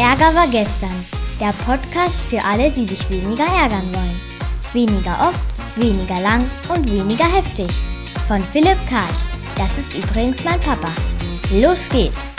Ärger war gestern. Der Podcast für alle, die sich weniger ärgern wollen. Weniger oft, weniger lang und weniger heftig. Von Philipp Karch. Das ist übrigens mein Papa. Los geht's!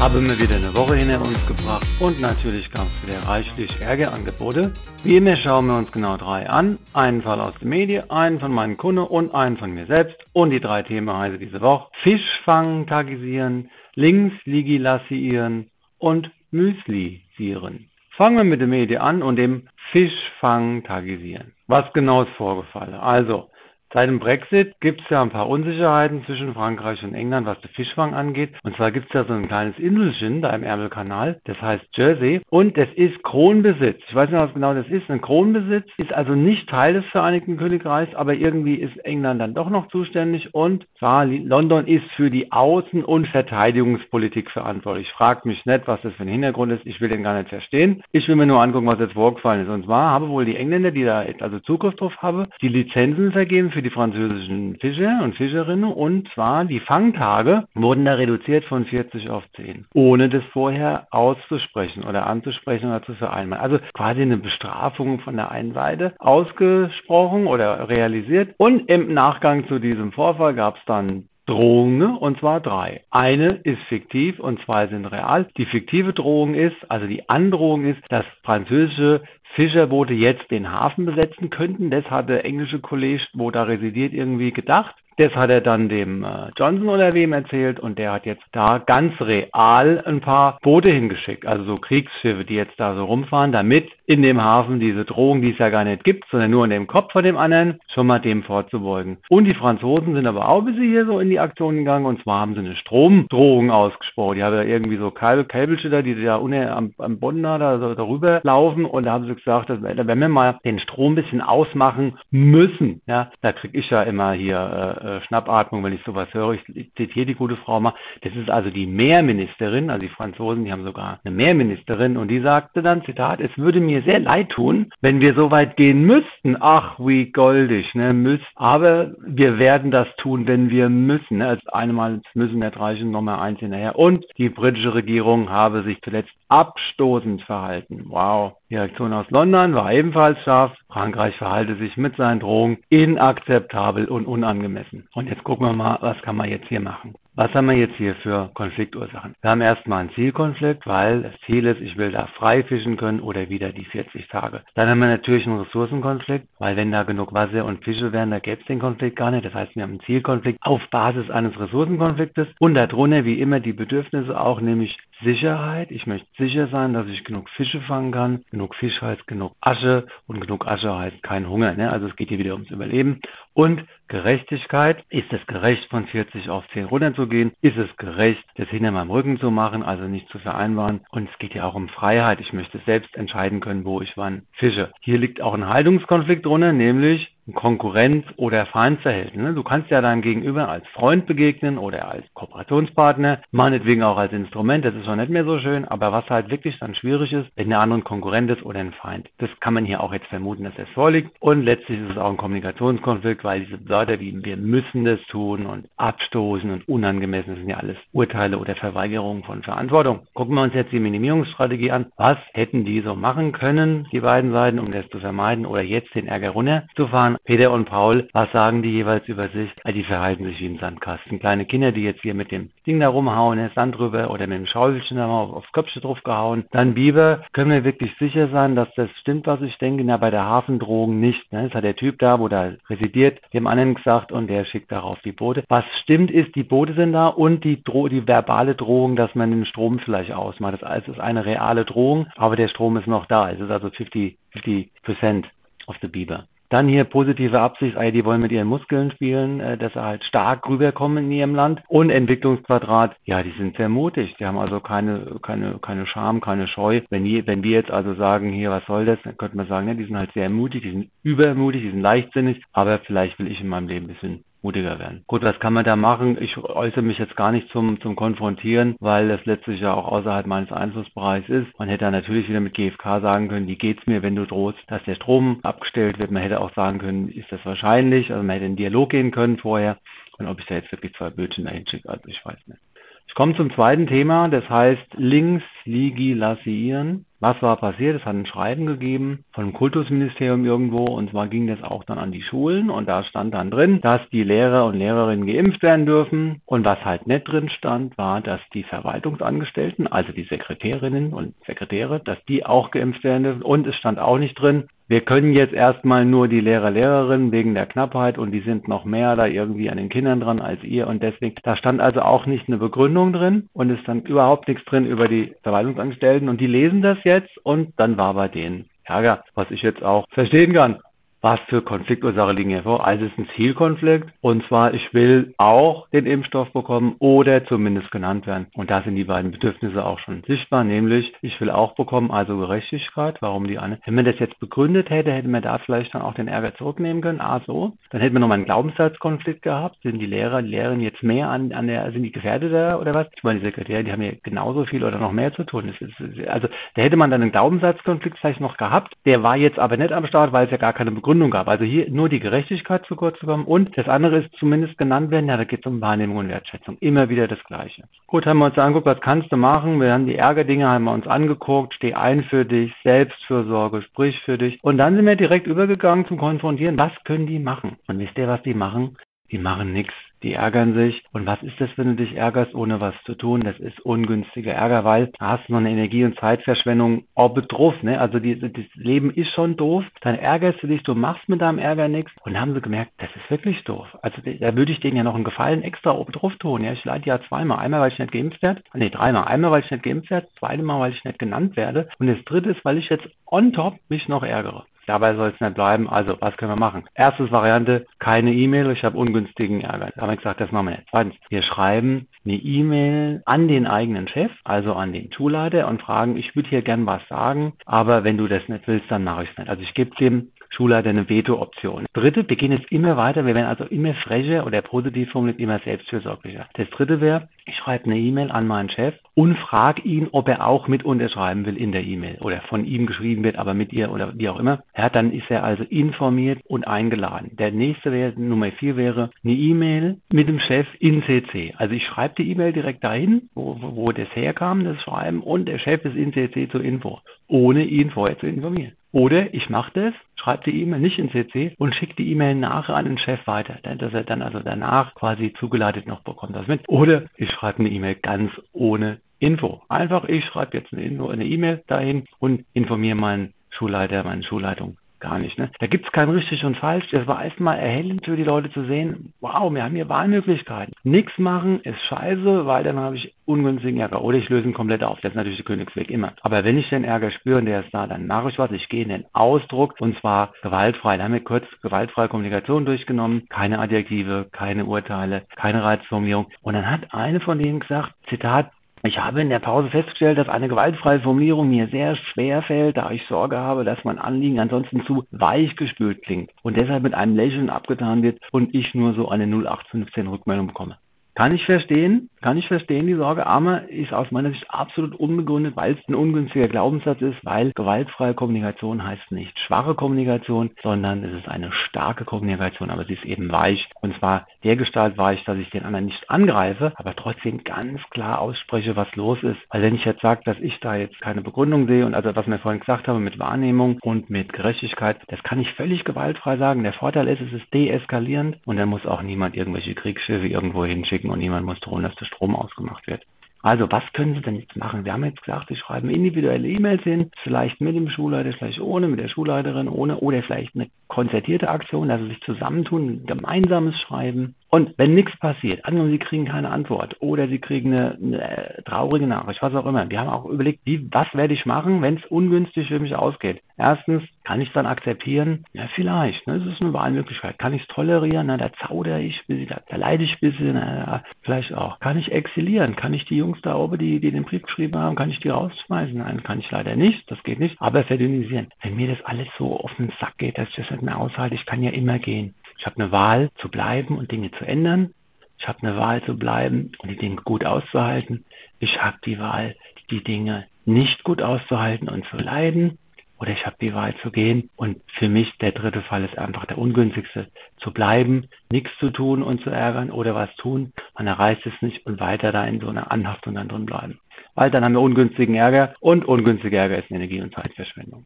Habe mir wieder eine Woche hinter uns gebracht und natürlich gab es wieder reichlich Ärgerangebote. Wie immer schauen wir uns genau drei an. Einen Fall aus der Medien, einen von meinen Kunden und einen von mir selbst. Und die drei Themen heißen diese Woche Fischfang tagisieren, links ligilassieren und Müslisieren. Fangen wir mit der Medien an und dem Fischfang tagisieren. Was genau ist vorgefallen? Also, Seit dem Brexit gibt es ja ein paar Unsicherheiten zwischen Frankreich und England, was den Fischfang angeht. Und zwar gibt es ja so ein kleines Inselchen da im Ärmelkanal, das heißt Jersey. Und das ist Kronbesitz. Ich weiß nicht, was genau das ist. Ein Kronbesitz ist also nicht Teil des Vereinigten Königreichs, aber irgendwie ist England dann doch noch zuständig. Und zwar London ist für die Außen- und Verteidigungspolitik verantwortlich. Fragt mich nicht, was das für ein Hintergrund ist. Ich will den gar nicht verstehen. Ich will mir nur angucken, was jetzt vorgefallen ist. Und zwar haben wohl die Engländer, die da also Zugriff drauf haben, die Lizenzen vergeben für die französischen Fischer und Fischerinnen und zwar die Fangtage wurden da reduziert von 40 auf 10, ohne das vorher auszusprechen oder anzusprechen oder zu vereinbaren. Also quasi eine Bestrafung von der einen Seite ausgesprochen oder realisiert und im Nachgang zu diesem Vorfall gab es dann Drohungen, und zwar drei. Eine ist fiktiv und zwei sind real. Die fiktive Drohung ist, also die Androhung ist, dass französische Fischerboote jetzt den Hafen besetzen könnten. Das hat der englische Kollege, wo da residiert, irgendwie gedacht. Das hat er dann dem äh, Johnson oder wem erzählt und der hat jetzt da ganz real ein paar Boote hingeschickt, also so Kriegsschiffe, die jetzt da so rumfahren, damit in dem Hafen diese Drohung, die es ja gar nicht gibt, sondern nur in dem Kopf von dem anderen, schon mal dem vorzubeugen. Und die Franzosen sind aber auch ein bisschen hier so in die Aktion gegangen und zwar haben sie eine Stromdrohung ausgesprochen. Die haben ja irgendwie so Kabelschilder, da, die da unten am, am Boden da, da darüber laufen und da haben sie gesagt, dass, wenn wir mal den Strom ein bisschen ausmachen müssen, ja, da krieg ich ja immer hier äh, Schnappatmung, wenn ich sowas höre. Ich zitiere die gute Frau mal. Das ist also die Mehrministerin, also die Franzosen, die haben sogar eine Mehrministerin und die sagte dann, Zitat, es würde mir mir sehr leid tun, wenn wir so weit gehen müssten. Ach, wie goldig, ne, müsst. Aber wir werden das tun, wenn wir müssen. Ne? Als einmal müssen wir reichen, nochmal eins hinterher. Und die britische Regierung habe sich zuletzt abstoßend verhalten. Wow. Die Reaktion aus London war ebenfalls scharf. Frankreich verhalte sich mit seinen Drohungen inakzeptabel und unangemessen. Und jetzt gucken wir mal, was kann man jetzt hier machen. Was haben wir jetzt hier für Konfliktursachen? Wir haben erstmal einen Zielkonflikt, weil das Ziel ist, ich will da frei fischen können oder wieder die 40 Tage. Dann haben wir natürlich einen Ressourcenkonflikt, weil wenn da genug Wasser und Fische wären, da gäbe es den Konflikt gar nicht. Das heißt, wir haben einen Zielkonflikt auf Basis eines Ressourcenkonfliktes und darunter wie immer die Bedürfnisse auch, nämlich Sicherheit. Ich möchte sicher sein, dass ich genug Fische fangen kann. Genug Fisch heißt genug Asche und genug Asche heißt kein Hunger. Ne? Also es geht hier wieder ums Überleben. Und Gerechtigkeit. Ist es gerecht, von 40 auf 10 runterzugehen? Ist es gerecht, das hinter meinem Rücken zu machen, also nicht zu vereinbaren? Und es geht ja auch um Freiheit. Ich möchte selbst entscheiden können, wo ich wann fische. Hier liegt auch ein Haltungskonflikt drunter, nämlich Konkurrenz oder Feindverhältnis. Ne? Du kannst ja deinem Gegenüber als Freund begegnen oder als Kooperationspartner, meinetwegen auch als Instrument, das ist schon nicht mehr so schön, aber was halt wirklich dann schwierig ist, wenn der andere ein Konkurrent ist oder ein Feind. Das kann man hier auch jetzt vermuten, dass das vorliegt. Und letztlich ist es auch ein Kommunikationskonflikt, weil diese Wörter wie wir müssen das tun und abstoßen und unangemessen sind ja alles Urteile oder Verweigerungen von Verantwortung. Gucken wir uns jetzt die Minimierungsstrategie an. Was hätten die so machen können, die beiden Seiten, um das zu vermeiden oder jetzt den Ärger runterzufahren? Peter und Paul, was sagen die jeweils über sich? Die verhalten sich wie im Sandkasten. Kleine Kinder, die jetzt hier mit dem Ding da rumhauen, Sand drüber oder mit dem Schaufelchen da mal aufs Köpfchen drauf gehauen. Dann Biber, können wir wirklich sicher sein, dass das stimmt, was ich denke? Na, bei der Hafendrohung nicht. Ne? Das hat der Typ da, wo da residiert, dem anderen gesagt und der schickt darauf die Boote. Was stimmt ist, die Boote sind da und die, Dro die verbale Drohung, dass man den Strom vielleicht ausmacht. Das ist eine reale Drohung, aber der Strom ist noch da. Es ist also 50, 50 Prozent of the Biber. Dann hier positive Absicht, ah, die wollen mit ihren Muskeln spielen, äh, dass sie halt stark rüberkommen in ihrem Land. Und Entwicklungsquadrat, ja, die sind sehr mutig. Die haben also keine, keine, keine Scham, keine Scheu. Wenn die, wenn wir jetzt also sagen, hier, was soll das, dann könnte man sagen, ne, die sind halt sehr mutig, die sind übermutig, die sind leichtsinnig, aber vielleicht will ich in meinem Leben ein bisschen mutiger werden. Gut, was kann man da machen? Ich äußere mich jetzt gar nicht zum, zum Konfrontieren, weil das letztlich ja auch außerhalb meines Einflussbereichs ist. Man hätte da natürlich wieder mit GfK sagen können, wie geht's mir, wenn du drohst, dass der Strom abgestellt wird. Man hätte auch sagen können, ist das wahrscheinlich? Also man hätte in Dialog gehen können vorher. Und ob ich da jetzt wirklich zwei Bildchen dahin schicke, also ich weiß nicht. Ich komme zum zweiten Thema, das heißt links ligilasieren. Was war passiert? Es hat ein Schreiben gegeben von dem Kultusministerium irgendwo und zwar ging das auch dann an die Schulen und da stand dann drin, dass die Lehrer und Lehrerinnen geimpft werden dürfen und was halt nicht drin stand, war, dass die Verwaltungsangestellten, also die Sekretärinnen und Sekretäre, dass die auch geimpft werden dürfen und es stand auch nicht drin, wir können jetzt erstmal nur die Lehrer, Lehrerinnen wegen der Knappheit und die sind noch mehr da irgendwie an den Kindern dran als ihr und deswegen, da stand also auch nicht eine Begründung drin und es stand überhaupt nichts drin über die Verwaltungsangestellten und die lesen das jetzt und dann war bei denen Ärger, was ich jetzt auch verstehen kann was für Konfliktursache liegen hier vor? Also es ist ein Zielkonflikt und zwar ich will auch den Impfstoff bekommen oder zumindest genannt werden. Und da sind die beiden Bedürfnisse auch schon sichtbar, nämlich ich will auch bekommen, also Gerechtigkeit. Warum die eine? Wenn man das jetzt begründet hätte, hätte man da vielleicht dann auch den Ärger zurücknehmen können. Ah so, dann hätten wir nochmal einen Glaubenssatzkonflikt gehabt. Sind die Lehrer, die Lehrerinnen jetzt mehr an, an der, sind die gefährdeter oder was? Ich meine, die Sekretäre, die haben ja genauso viel oder noch mehr zu tun. Ist, also da hätte man dann einen Glaubenssatzkonflikt vielleicht noch gehabt. Der war jetzt aber nicht am Start, weil es ja gar keine Begründung Begründung gab. Also hier nur die Gerechtigkeit zu kurz zu kommen und das andere ist zumindest genannt werden, ja, da geht es um Wahrnehmung und Wertschätzung. Immer wieder das Gleiche. Gut, haben wir uns angeguckt, was kannst du machen? Wir haben die Ärgerdinge, haben wir uns angeguckt, steh ein für dich, Selbstfürsorge, sprich für dich. Und dann sind wir direkt übergegangen zum Konfrontieren. Was können die machen? Und wisst ihr, was die machen? Die machen nichts die ärgern sich. Und was ist das, wenn du dich ärgerst, ohne was zu tun? Das ist ungünstiger Ärger, weil da hast du noch eine Energie- und Zeitverschwendung drauf, ne? Also die, das Leben ist schon doof. Dann ärgerst du dich, du machst mit deinem Ärger nichts. Und dann haben sie gemerkt, das ist wirklich doof. Also da würde ich denen ja noch einen Gefallen extra oben tun. Ja, ich leide ja zweimal. Einmal, weil ich nicht geimpft werde. Nee, dreimal. Einmal, weil ich nicht geimpft werde. Zweimal, weil ich nicht genannt werde. Und das dritte ist, weil ich jetzt on top mich noch ärgere. Dabei soll es nicht bleiben. Also, was können wir machen? Erstes Variante, keine E-Mail. Ich habe ungünstigen Ärger. Da haben wir gesagt, das machen wir nicht. Zweitens, wir schreiben eine E-Mail an den eigenen Chef, also an den Schulleiter und fragen, ich würde hier gern was sagen, aber wenn du das nicht willst, dann mache ich es nicht. Also ich gebe dem Schulleiter eine Veto-Option. Dritte, wir gehen jetzt immer weiter, wir werden also immer frecher oder positiv formuliert, immer selbstfürsorglicher. Das dritte wäre, ich schreibe eine E-Mail an meinen Chef und frage ihn, ob er auch mit unterschreiben will in der E-Mail oder von ihm geschrieben wird, aber mit ihr oder wie auch immer. Ja, dann ist er also informiert und eingeladen. Der nächste wäre, Nummer vier wäre, eine E-Mail mit dem Chef in CC. Also ich schreibe die E-Mail direkt dahin, wo, wo das herkam, das Schreiben, und der Chef ist in CC zur Info, ohne ihn vorher zu informieren. Oder ich mache das, schreibe die E-Mail nicht in CC und schicke die E-Mail nachher an den Chef weiter, dass er dann also danach quasi zugeleitet noch bekommt das mit. Oder ich schreibe eine E-Mail ganz ohne Info. Einfach, ich schreibe jetzt eine E-Mail dahin und informiere meinen Schulleiter, meine Schulleitung gar nicht. Ne? Da gibt es kein richtig und falsch. Das war erstmal erhellend für die Leute zu sehen, wow, wir haben hier Wahlmöglichkeiten. Nichts machen ist scheiße, weil dann habe ich ungünstigen Ärger. Oder ich löse ihn komplett auf. Das ist natürlich der Königsweg immer. Aber wenn ich den Ärger spüre und der ist da, dann mache ich was. Ich gehe in den Ausdruck und zwar gewaltfrei. Da haben wir kurz gewaltfreie Kommunikation durchgenommen. Keine Adjektive, keine Urteile, keine Reizformulierung. Und dann hat eine von denen gesagt, Zitat, ich habe in der Pause festgestellt, dass eine gewaltfreie Formulierung mir sehr schwer fällt, da ich Sorge habe, dass mein Anliegen ansonsten zu weich gespült klingt und deshalb mit einem Lächeln abgetan wird und ich nur so eine 0815 Rückmeldung bekomme. Kann ich verstehen, kann ich verstehen, die Sorge, aber ist aus meiner Sicht absolut unbegründet, weil es ein ungünstiger Glaubenssatz ist, weil gewaltfreie Kommunikation heißt nicht schwache Kommunikation, sondern es ist eine starke Kommunikation, aber sie ist eben weich. Und zwar der Gestalt weich, dass ich den anderen nicht angreife, aber trotzdem ganz klar ausspreche, was los ist. Weil wenn ich jetzt sage, dass ich da jetzt keine Begründung sehe und also was wir vorhin gesagt haben mit Wahrnehmung und mit Gerechtigkeit, das kann ich völlig gewaltfrei sagen. Der Vorteil ist, es ist deeskalierend und dann muss auch niemand irgendwelche Kriegsschiffe irgendwo hinschicken und niemand muss drohen, dass der Strom ausgemacht wird. Also, was können Sie denn jetzt machen? Wir haben jetzt gesagt, Sie schreiben individuelle E-Mails hin, vielleicht mit dem Schulleiter, vielleicht ohne, mit der Schulleiterin ohne, oder vielleicht eine konzertierte Aktion, Sie sich zusammentun, ein gemeinsames Schreiben. Und wenn nichts passiert, angenommen, Sie kriegen keine Antwort oder Sie kriegen eine, eine traurige Nachricht, was auch immer. Wir haben auch überlegt, wie, was werde ich machen, wenn es ungünstig für mich ausgeht. Erstens, kann ich es dann akzeptieren? Ja, vielleicht. Ne? Das ist eine Wahlmöglichkeit. Kann ich es tolerieren? Na, da zaudere ich ein bisschen, da, da leide ich ein bisschen. Na, vielleicht auch. Kann ich exilieren? Kann ich die Jungs da oben, die, die den Brief geschrieben haben, kann ich die rausschmeißen? Nein, kann ich leider nicht. Das geht nicht. Aber verdünnisieren. Wenn mir das alles so auf den Sack geht, dass ich das nicht mehr aushalte, ich kann ja immer gehen. Ich habe eine Wahl zu bleiben und Dinge zu ändern. Ich habe eine Wahl zu bleiben und die Dinge gut auszuhalten. Ich habe die Wahl, die Dinge nicht gut auszuhalten und zu leiden. Oder ich habe die Wahl zu gehen. Und für mich der dritte Fall ist einfach der ungünstigste. Zu bleiben, nichts zu tun und zu ärgern oder was tun. Man erreicht es nicht und weiter da in so einer Anhaftung dann drin bleiben. Weil dann haben wir ungünstigen Ärger und ungünstiger Ärger ist Energie- und Zeitverschwendung.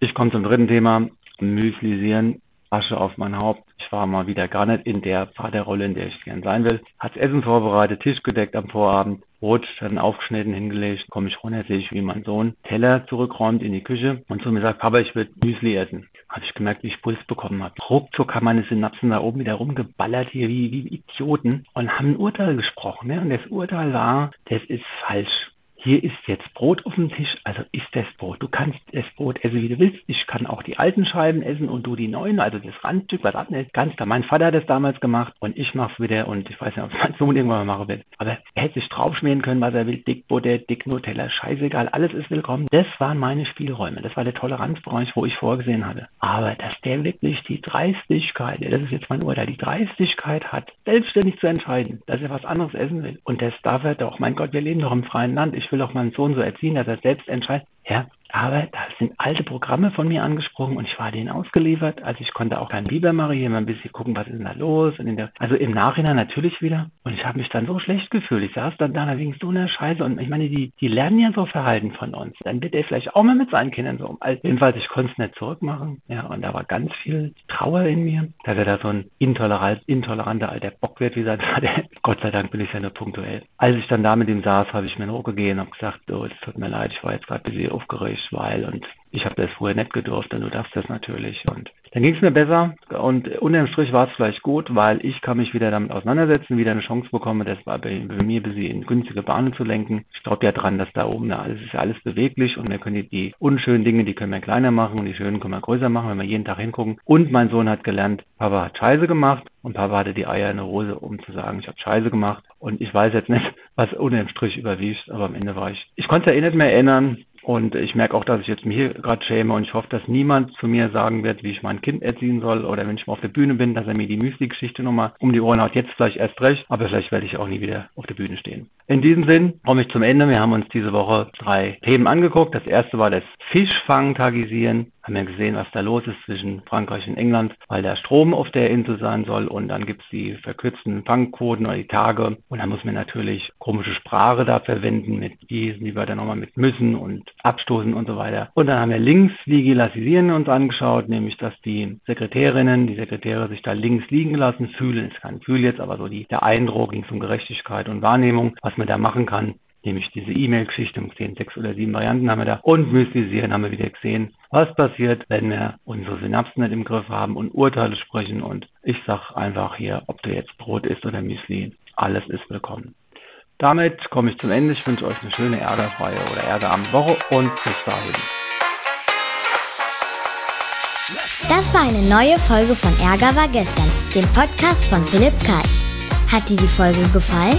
Ich komme zum dritten Thema. Müslisieren, Asche auf mein Haupt. Ich war mal wieder gar nicht in der Vaterrolle, in der ich gern sein will. Hat's Essen vorbereitet, Tisch gedeckt am Vorabend, Brot dann aufgeschnitten hingelegt, komme ich runter, sehe ich, wie mein Sohn Teller zurückräumt in die Küche und zu mir sagt, Papa, ich will Müsli essen. Habe ich gemerkt, wie ich Puls bekommen habe. Ruckzuck haben meine Synapsen da oben wieder rumgeballert hier wie, wie Idioten und haben ein Urteil gesprochen. Ne? Und das Urteil war, das ist falsch hier ist jetzt Brot auf dem Tisch, also isst das Brot. Du kannst das Brot essen, wie du willst. Ich kann auch die alten Scheiben essen und du die neuen, also das Randstück, was abnimmt, kannst du. Mein Vater hat das damals gemacht und ich mach's wieder und ich weiß nicht, ob mein Sohn irgendwann mal machen will. Aber er hätte sich draufschmieren können, was er will. Dick Butter, dick Nutella, scheißegal, alles ist willkommen. Das waren meine Spielräume. Das war der Toleranzbereich, wo ich vorgesehen hatte. Aber dass der wirklich die Dreistigkeit, das ist jetzt mein Urteil, die Dreistigkeit hat, selbstständig zu entscheiden, dass er was anderes essen will. Und das darf er doch. Mein Gott, wir leben doch im freien Land. Ich will doch meinen Sohn so erziehen, dass er selbst entscheidet. Ja, aber da sind alte Programme von mir angesprochen und ich war denen ausgeliefert. Also ich konnte auch keinen Biber machen, hier mal ein bisschen gucken, was ist denn da los. Der, also im Nachhinein natürlich wieder. Und ich habe mich dann so schlecht gefühlt. Ich saß dann da wegen so einer Scheiße. Und ich meine, die, die lernen ja so Verhalten von uns. Dann wird er vielleicht auch mal mit seinen Kindern so. Also jedenfalls, ich konnte es nicht zurückmachen. Ja, und da war ganz viel Trauer in mir, dass er da so ein intolerant, intoleranter alter Bock wird, wie Vater. Gott sei Dank bin ich ja nur punktuell. Als ich dann da mit ihm saß, habe ich mir hochgegeben und habe gesagt, oh, es tut mir leid, ich war jetzt gerade ein bisschen aufgeregt, weil und ich habe das vorher nicht gedurft und du darfst das natürlich. Und dann ging es mir besser und unterm Strich war es vielleicht gut, weil ich kann mich wieder damit auseinandersetzen, wieder eine Chance bekomme, das war bei, bei mir, bis in günstige Bahnen zu lenken. Ich glaube ja dran, dass da oben, da alles ist alles beweglich und wir können die, die unschönen Dinge, die können wir kleiner machen und die schönen können wir größer machen, wenn wir jeden Tag hingucken. Und mein Sohn hat gelernt, Papa hat Scheiße gemacht und Papa hatte die Eier in der Hose, um zu sagen, ich habe Scheiße gemacht. Und ich weiß jetzt nicht, was unterm Strich überwiegt, aber am Ende war ich, ich konnte ja eh nicht mehr erinnern, und ich merke auch, dass ich jetzt hier gerade schäme und ich hoffe, dass niemand zu mir sagen wird, wie ich mein Kind erziehen soll oder wenn ich mal auf der Bühne bin, dass er mir die Müsli-Geschichte nochmal um die Ohren haut. Jetzt vielleicht erst recht, aber vielleicht werde ich auch nie wieder auf der Bühne stehen. In diesem Sinn komme ich zum Ende. Wir haben uns diese Woche drei Themen angeguckt. Das erste war das Fischfang-Tagisieren. Haben ja gesehen, was da los ist zwischen Frankreich und England, weil der Strom auf der Insel sein soll und dann gibt's die verkürzten Fangquoten oder die Tage. Und dann muss man natürlich komische Sprache da verwenden mit diesen, die wir dann nochmal mit müssen und abstoßen und so weiter. Und dann haben wir links Vigilasisieren uns angeschaut, nämlich dass die Sekretärinnen, die Sekretäre sich da links liegen lassen, fühlen, ist kein Gefühl jetzt, aber so die, der Eindruck ging um Gerechtigkeit und Wahrnehmung, was man da machen kann nämlich diese E-Mail-Geschichte um 10, 6 oder 7 Varianten haben wir da. Und Mystisieren haben wir wieder gesehen, was passiert, wenn wir unsere Synapsen nicht im Griff haben und Urteile sprechen. Und ich sag einfach hier, ob du jetzt Brot isst oder Müsli, alles ist willkommen. Damit komme ich zum Ende. Ich wünsche euch eine schöne ärgerfreie oder ärgerarme Woche und bis dahin. Das war eine neue Folge von Ärger war gestern, dem Podcast von Philipp Karch. Hat dir die Folge gefallen?